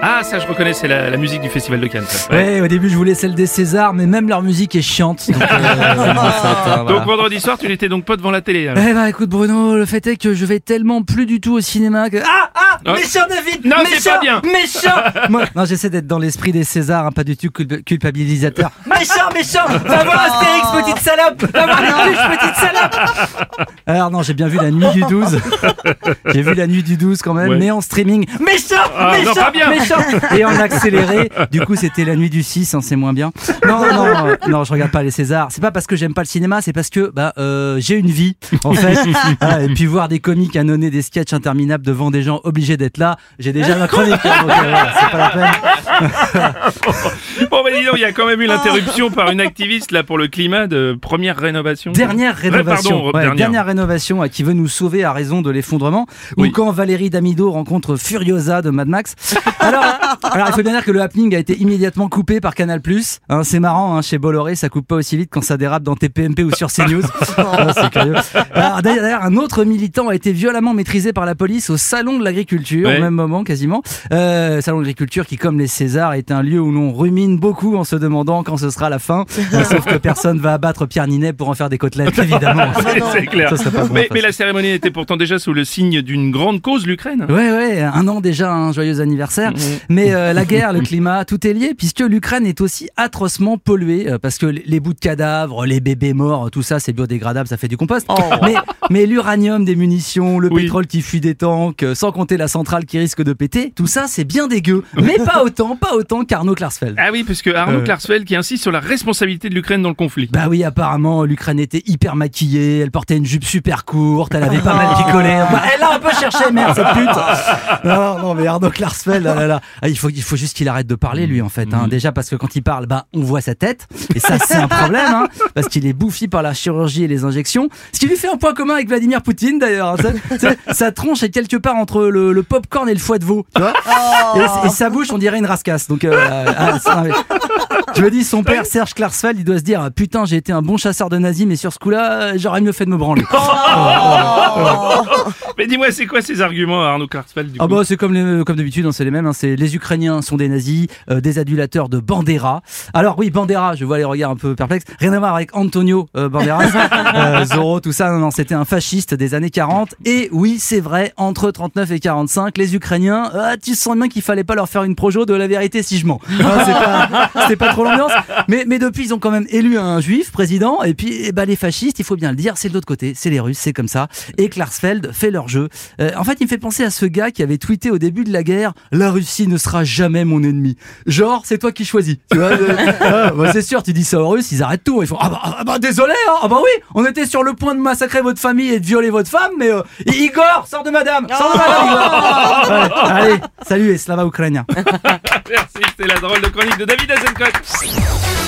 Ah, ça je reconnais, c'est la, la musique du Festival de Cannes. ça. Ouais, au début je voulais celle des Césars, mais même leur musique est chiante. Donc, euh, voilà. Donc vendredi soir, tu n'étais donc pas devant la télé. alors. Eh bah écoute Bruno, le fait est que je vais tellement plus du tout au cinéma que... Ah ah. Méchant David Non, c'est pas bien. Méchant Moi, Non, j'essaie d'être dans l'esprit des Césars, hein, pas du tout culp- culpabilisateur. méchant, méchant Va voir Astérix, petite salope Va voir tuches, petite salope Alors non, j'ai bien vu la nuit du 12. J'ai vu la nuit du 12 quand même, Ouais. mais en streaming. Méchant Ah, non, pas bien. Méchant Et en accéléré, du coup c'était la nuit du 6, hein, c'est moins bien. Non, non, euh, non, je regarde pas les Césars. C'est pas parce que j'aime pas le cinéma, c'est parce que bah, euh, j'ai une vie, en fait. Voilà, et puis voir des comiques annonner des sketchs interminables devant des gens obligés d'être là, j'ai déjà ma chronique. hein, donc, euh, c'est pas la peine. Bon, bah dis donc, il y a quand même eu l'interruption par une activiste là pour le climat de première rénovation. Dernière Ouais, rénovation. pardon, Ouais, dernière. dernière rénovation à qui veut nous sauver à raison de l'effondrement. Oui. Ou quand Valérie Damido rencontre Furiosa de Mad Max. Alors, alors il faut bien dire que le happening a été immédiatement coupé par Canal+. Hein, c'est marrant, hein, chez Bolloré, ça coupe pas aussi vite quand ça dérape dans TPMP ou sur CNews. Ah, c'est curieux. D'ailleurs, un autre militant a été violemment maîtrisé par la police au salon de l'agriculture, Ouais. au même moment quasiment. Euh, salon de l'agriculture qui, comme les Césars, est un lieu où l'on rumine beaucoup en se demandant quand ce sera la fin. Euh, Sauf que personne va abattre Pierre Ninet pour en faire des côtelettes, évidemment. C'est clair. Ça serait pas bon, mais, ça. mais la cérémonie était pourtant déjà sous le signe d'une grande cause, l'Ukraine. Ouais, ouais, un an déjà, un joyeux anniversaire. Mais euh, la guerre, le climat, tout est lié, puisque l'Ukraine est aussi atrocement polluée, euh, parce que les bouts de cadavres, les bébés morts, tout ça, c'est biodégradable, ça fait du compost. Mais, mais l'uranium des munitions, le Oui. pétrole qui fuit des tanks, euh, sans compter la centrale qui risque de péter, tout ça, c'est bien dégueu. Mais pas autant, pas autant qu'Arnaud Klarsfeld. Ah oui, parce que Arnaud Euh. Klarsfeld qui insiste sur la responsabilité de l'Ukraine dans le conflit. Bah oui, apparemment, l'Ukraine était hyper maquillée, elle portait une jupe super courte, elle avait pas mal picolé. Bah, elle a un peu cherché, merde, cette pute. Non, non, mais Arnaud Klarsfeld, là, là, là. Ah, il, faut, il faut juste qu'il arrête de parler, lui, en fait. Hein. Déjà, parce que quand il parle, bah, on voit sa tête. Et ça, c'est un problème, hein, parce qu'il est bouffi par la chirurgie et les injections. Ce qui lui fait un point commun avec Vladimir Poutine, d'ailleurs. hein. Sa tronche est quelque part entre le, le popcorn et le foie de veau, tu vois. Et, et sa bouche, on dirait une rascasse. Donc, euh, ah, je me dis, son père, Serge Klarsfeld, il doit se dire Putain, j'ai été un bon chasseur de nazis, mais sur ce coup-là, euh, j'aurais mieux fait de me branler. Mais dis-moi, c'est quoi ces arguments, Arnaud Klarsfeld du Ah coup bah c'est comme les- comme d'habitude, hein, c'est les mêmes. hein, c'est les Ukrainiens sont des nazis, euh, des adulateurs de Bandera. Alors oui, Bandera, je vois les regards un peu perplexes. Rien à voir avec Antonio euh, Banderas, euh, Zorro, tout ça. Non, non, c'était un fasciste des années 40. Et oui, c'est vrai, entre 39 et 45, les Ukrainiens, ah, tu sens bien qu'il fallait pas leur faire une projo de la vérité si je mens. Hein, c'est pas, pas trop l'ambiance. Mais, mais depuis, ils ont quand même élu un juif président. Et puis, eh ben, les fascistes, il faut bien le dire, c'est de l'autre côté, c'est les Russes, c'est comme ça. Et Klarsfeld fait leur jeu. Euh, en fait, il me fait penser à ce gars qui avait tweeté au début de la guerre La Russie ne sera jamais mon ennemi. Genre, c'est toi qui choisis. Tu vois, euh, ah, bah, c'est sûr, tu dis ça aux Russes, ils arrêtent tout. Ils font Ah bah, ah bah, désolé, hein. ah bah oui, on était sur le point de massacrer votre famille et de violer votre femme, mais euh, Igor, sors de madame Sors de madame, Igor Ouais, Allez, salut et slava ukrainien Merci, c'était la drôle de chronique de David Azencott. Rire